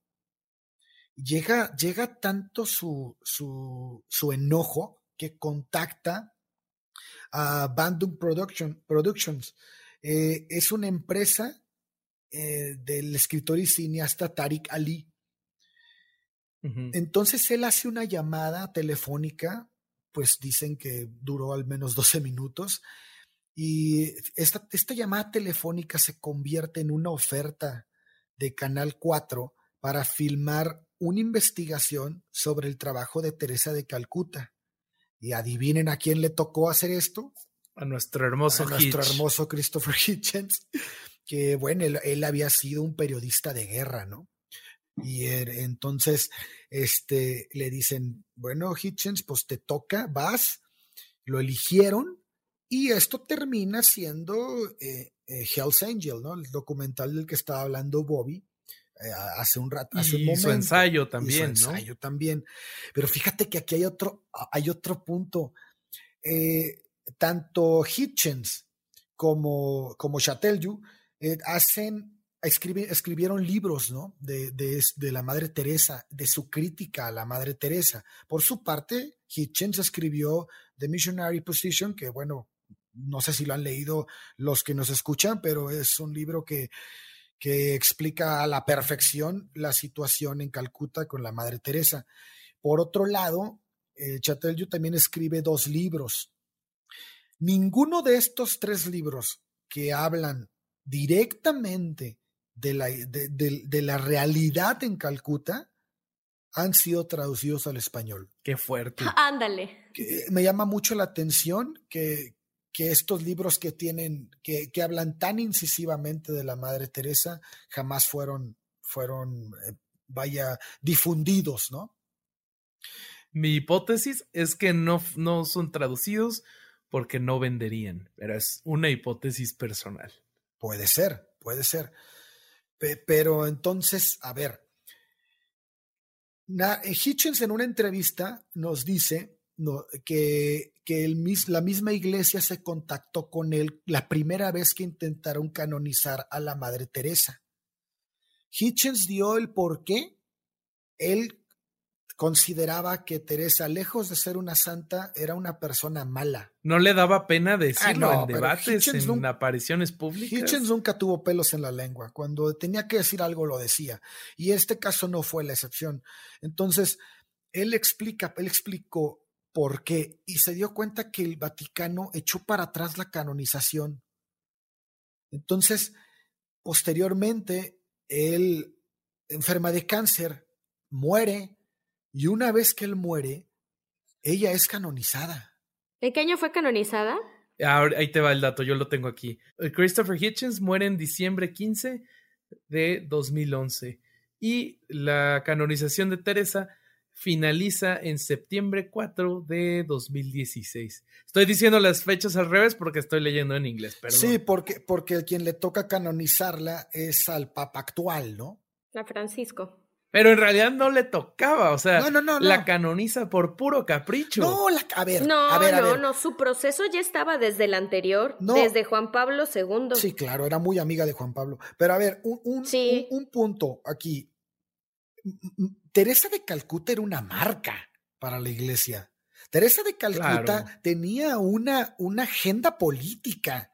llega, llega tanto su, su, enojo que contacta a Bandung Production, Productions. Eh, es una empresa eh, del escritor y cineasta Tariq Ali. Entonces él hace una llamada telefónica, pues dicen que duró al menos 12 minutos, y esta, esta llamada telefónica se convierte en una oferta de Canal 4 para filmar una investigación sobre el trabajo de Teresa de Calcuta. Y adivinen a quién le tocó hacer esto. A nuestro hermoso, a nuestro hermoso Christopher Hitchens, que bueno, él, había sido un periodista de guerra, ¿no? Y entonces este, le dicen, bueno, Hitchens, pues te toca, vas, lo eligieron y esto termina siendo eh, eh, Hell's Angel, ¿no? El documental del que estaba hablando Bobby, hace un rato, hace un momento. su ensayo también, su ensayo también. Pero fíjate que aquí hay otro, hay otro punto. Eh, tanto Hitchens como, como Chatelju eh, hacen, escribieron libros, ¿no? De, de, de, la Madre Teresa, de su crítica a la Madre Teresa. Por su parte, Hitchens escribió The Missionary Position, que bueno, no sé si lo han leído los que nos escuchan, pero es un libro que que explica a la perfección la situación en Calcuta con la Madre Teresa. Por otro lado, eh, también escribe dos libros. Ninguno de estos tres libros que hablan directamente de la, de, la realidad en Calcuta han sido traducidos al español. Qué fuerte. Ándale. Me llama mucho la atención que, que estos libros que tienen, que, que, hablan tan incisivamente de la Madre Teresa, jamás fueron, fueron, eh, vaya, difundidos, ¿no? Mi hipótesis es que no, no son traducidos porque no venderían, pero es una hipótesis personal. Puede ser, puede ser. pero entonces, a ver, Hitchens en una entrevista nos dice que, que el, la misma iglesia se contactó con él la primera vez que intentaron canonizar a la Madre Teresa. Hitchens dio el por qué. Él consideraba que Teresa, lejos de ser una santa, era una persona mala. No le daba pena decirlo en debates, en apariciones públicas. Hitchens nunca tuvo pelos en la lengua. Cuando tenía que decir algo, lo decía. Y este caso no fue la excepción. Entonces, él explica, él explicó ¿Por qué? Y se dio cuenta que el Vaticano echó para atrás la canonización. Entonces, posteriormente, él enferma de cáncer, muere, y una vez que él muere, ella es canonizada. ¿En qué año fue canonizada? ahí te va el dato, yo lo tengo aquí. Christopher Hitchens muere en diciembre 15 de 2011 y la canonización de Teresa finaliza en septiembre 4 de 2016. Estoy diciendo las fechas al revés porque estoy leyendo en inglés, perdón. Sí, porque, porque quien le toca canonizarla es al Papa actual, ¿no? A Francisco. Pero en realidad no le tocaba, o sea, la canoniza por puro capricho. No, la, a ver, no, a ver, no, no, su proceso ya estaba desde el anterior, desde Juan Pablo II. Sí, claro, era muy amiga de Juan Pablo. Pero a ver, un, un, punto aquí. Teresa de Calcuta era una marca para la iglesia. Teresa de Calcuta tenía una, una agenda política.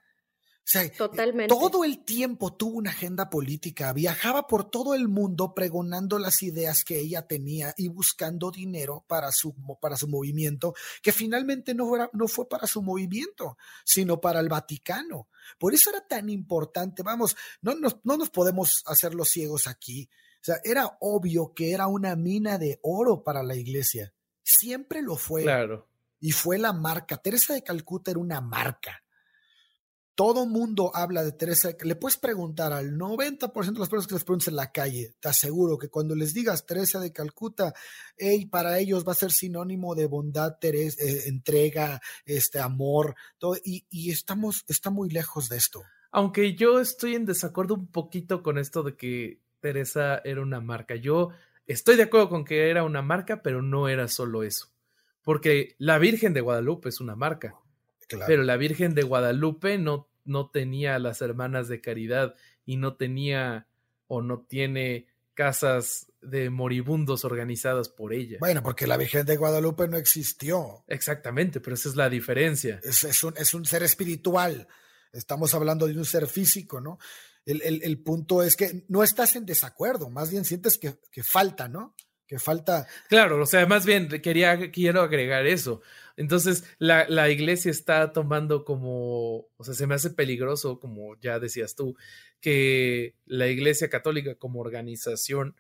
O sea, Totalmente. todo el tiempo tuvo una agenda política, viajaba por todo el mundo pregonando las ideas que ella tenía y buscando dinero para su, para su movimiento, que finalmente no, no fue para su movimiento, sino para el Vaticano. Por eso era tan importante, vamos, no nos, no nos podemos hacer los ciegos aquí. O sea, era obvio que era una mina de oro para la iglesia. Siempre lo fue. Claro. Y fue la marca. Teresa de Calcuta era una marca todo mundo habla de Teresa. Le puedes preguntar al 90% de las personas que les preguntes en la calle. Te aseguro que cuando les digas Teresa de Calcuta, hey, para ellos va a ser sinónimo de bondad, Teresa, eh, entrega, este amor, todo. Y, y estamos, está muy lejos de esto. Aunque yo estoy en desacuerdo un poquito con esto de que Teresa era una marca. Yo estoy de acuerdo con que era una marca, pero no era solo eso. Porque la Virgen de Guadalupe es una marca pero la Virgen de Guadalupe no, no tenía las hermanas de caridad y no tenía o no tiene casas de moribundos organizadas por ella. Bueno, porque la Virgen de Guadalupe no existió. Exactamente, pero esa es la diferencia. Es, un, es un, ser espiritual. Estamos hablando de un ser físico, ¿no? El, el, el, punto es que no estás en desacuerdo, más bien sientes que, que falta, ¿no? Que falta. Claro, o sea, más bien quería, quiero agregar eso. Entonces, la, la, iglesia está tomando como, o sea, se me hace peligroso, como ya decías tú, que la iglesia católica como organización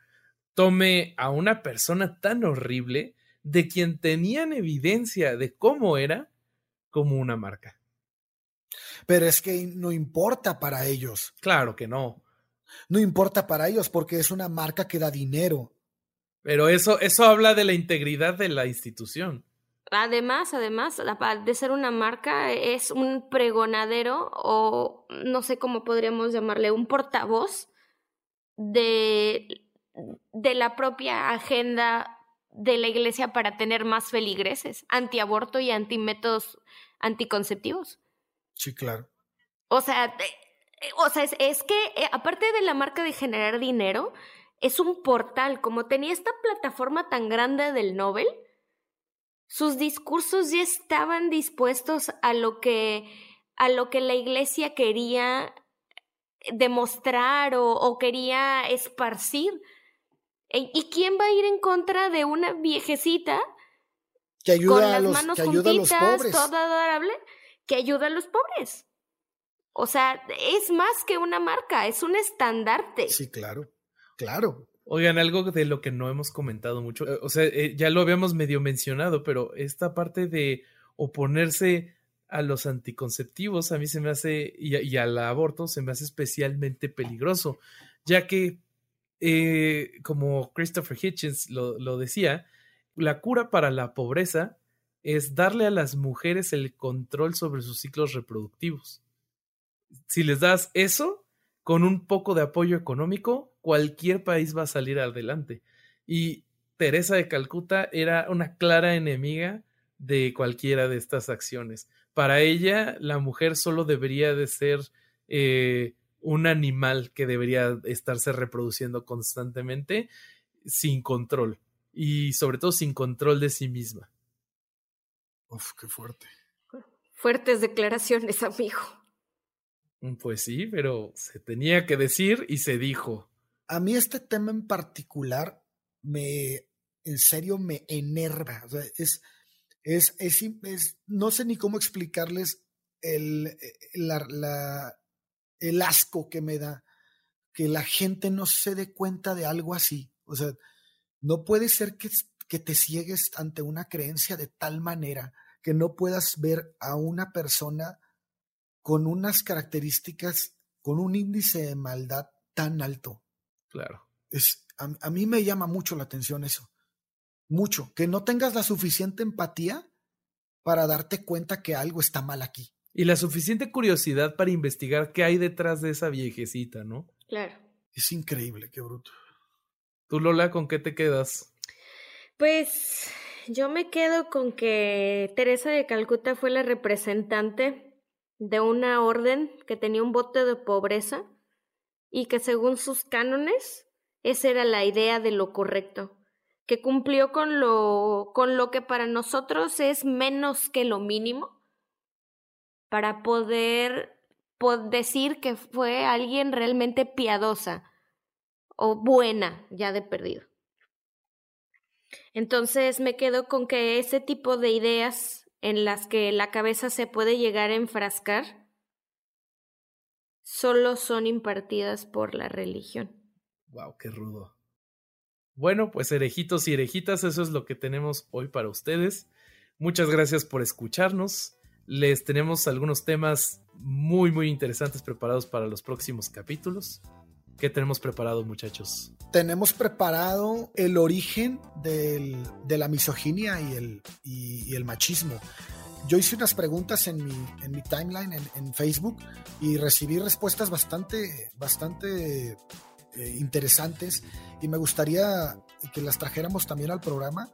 tome a una persona tan horrible de quien tenían evidencia de cómo era como una marca. Pero es que no importa para ellos. Claro que no. No importa para ellos porque es una marca que da dinero. Pero eso, eso habla de la integridad de la institución. Además, además de ser una marca, es un pregonadero o no sé cómo podríamos llamarle, un portavoz de, de la propia agenda de la iglesia para tener más feligreses, antiaborto y antimétodos anticonceptivos. Sí, claro. O sea, eh, o sea, es, es que eh, aparte de la marca de generar dinero, es un portal, como tenía esta plataforma tan grande del Nobel, sus discursos ya estaban dispuestos a lo que, a lo que la iglesia quería demostrar o, quería esparcir. E, ¿Y quién va a ir en contra de una viejecita que ayuda con las manos que ayuda a los pobres. todo adorable, que ayuda a los pobres? O sea, es más que una marca, es un estandarte. Sí, claro, claro. Oigan, algo de lo que no hemos comentado mucho, eh, o sea, eh, ya lo habíamos medio mencionado, pero esta parte de oponerse a los anticonceptivos a mí se me hace, y, al aborto se me hace especialmente peligroso, ya que, eh, como Christopher Hitchens lo, lo decía, la cura para la pobreza es darle a las mujeres el control sobre sus ciclos reproductivos. Si les das eso, con un poco de apoyo económico, cualquier país va a salir adelante. Y Teresa de Calcuta era una clara enemiga de cualquiera de estas acciones. Para ella, la mujer solo debería de ser eh, un animal que debería estarse reproduciendo constantemente sin control y sobre todo sin control de sí misma. Uf, qué fuerte. Fuertes declaraciones, amigo. Mm, pues sí, pero se tenía que decir y se dijo. A mí este tema en particular me, en serio, me enerva. O sea, es, es, es, no sé ni cómo explicarles el, eh, la, el asco que me da que la gente no se dé cuenta de algo así. O sea, no puede ser que, que te ciegues ante una creencia de tal manera que no puedas ver a una persona con unas características, con un índice de maldad tan alto. Claro. Es, a, mí me llama mucho la atención eso. Mucho. Que no tengas la suficiente empatía para darte cuenta que algo está mal aquí. Y la suficiente curiosidad para investigar qué hay detrás de esa viejecita, ¿no? Claro. Es increíble, qué bruto. Tú, Lola, ¿con qué te quedas? Pues yo me quedo con que Teresa de Calcuta fue la representante de una orden que tenía un bote de pobreza y que según sus cánones esa era la idea de lo correcto, que cumplió con lo con lo que para nosotros es menos que lo mínimo para poder, poder decir que fue alguien realmente piadosa o buena ya de perdido. Entonces me quedo con que ese tipo de ideas en las que la cabeza se puede llegar a enfrascar solo son impartidas por la religión. Wow, qué rudo. Bueno, pues herejitos y herejitas, eso es lo que tenemos hoy para ustedes. Muchas gracias por escucharnos. Les tenemos algunos temas muy, muy interesantes preparados para los próximos capítulos. ¿Qué tenemos preparado, muchachos? Tenemos preparado el origen del, de la misoginia y el, y, el, machismo. Yo hice unas preguntas en mi, en mi timeline en, en Facebook y recibí respuestas bastante, bastante eh, interesantes y me gustaría que las trajéramos también al programa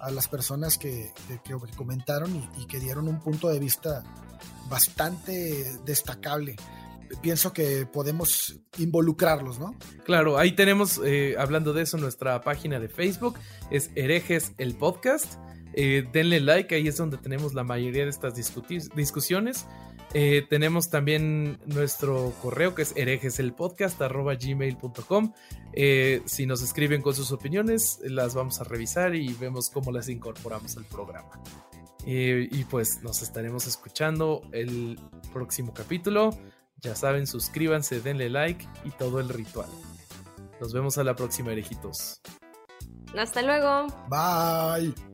a las personas que, que, comentaron y, y, que dieron un punto de vista bastante destacable pienso que podemos involucrarlos, ¿no? Claro, ahí tenemos, eh, hablando de eso, nuestra página de Facebook, es Herejes el Podcast. Eh, denle like, ahí es donde tenemos la mayoría de estas discusiones. Eh, tenemos también nuestro correo que es herejeselpodcast.gmail.com. Eh, si nos escriben con sus opiniones, las vamos a revisar y vemos cómo las incorporamos al programa. y pues nos estaremos escuchando el próximo capítulo. Ya saben, suscríbanse, denle like y todo el ritual. Nos vemos a la próxima, herejitos. Hasta luego. Bye.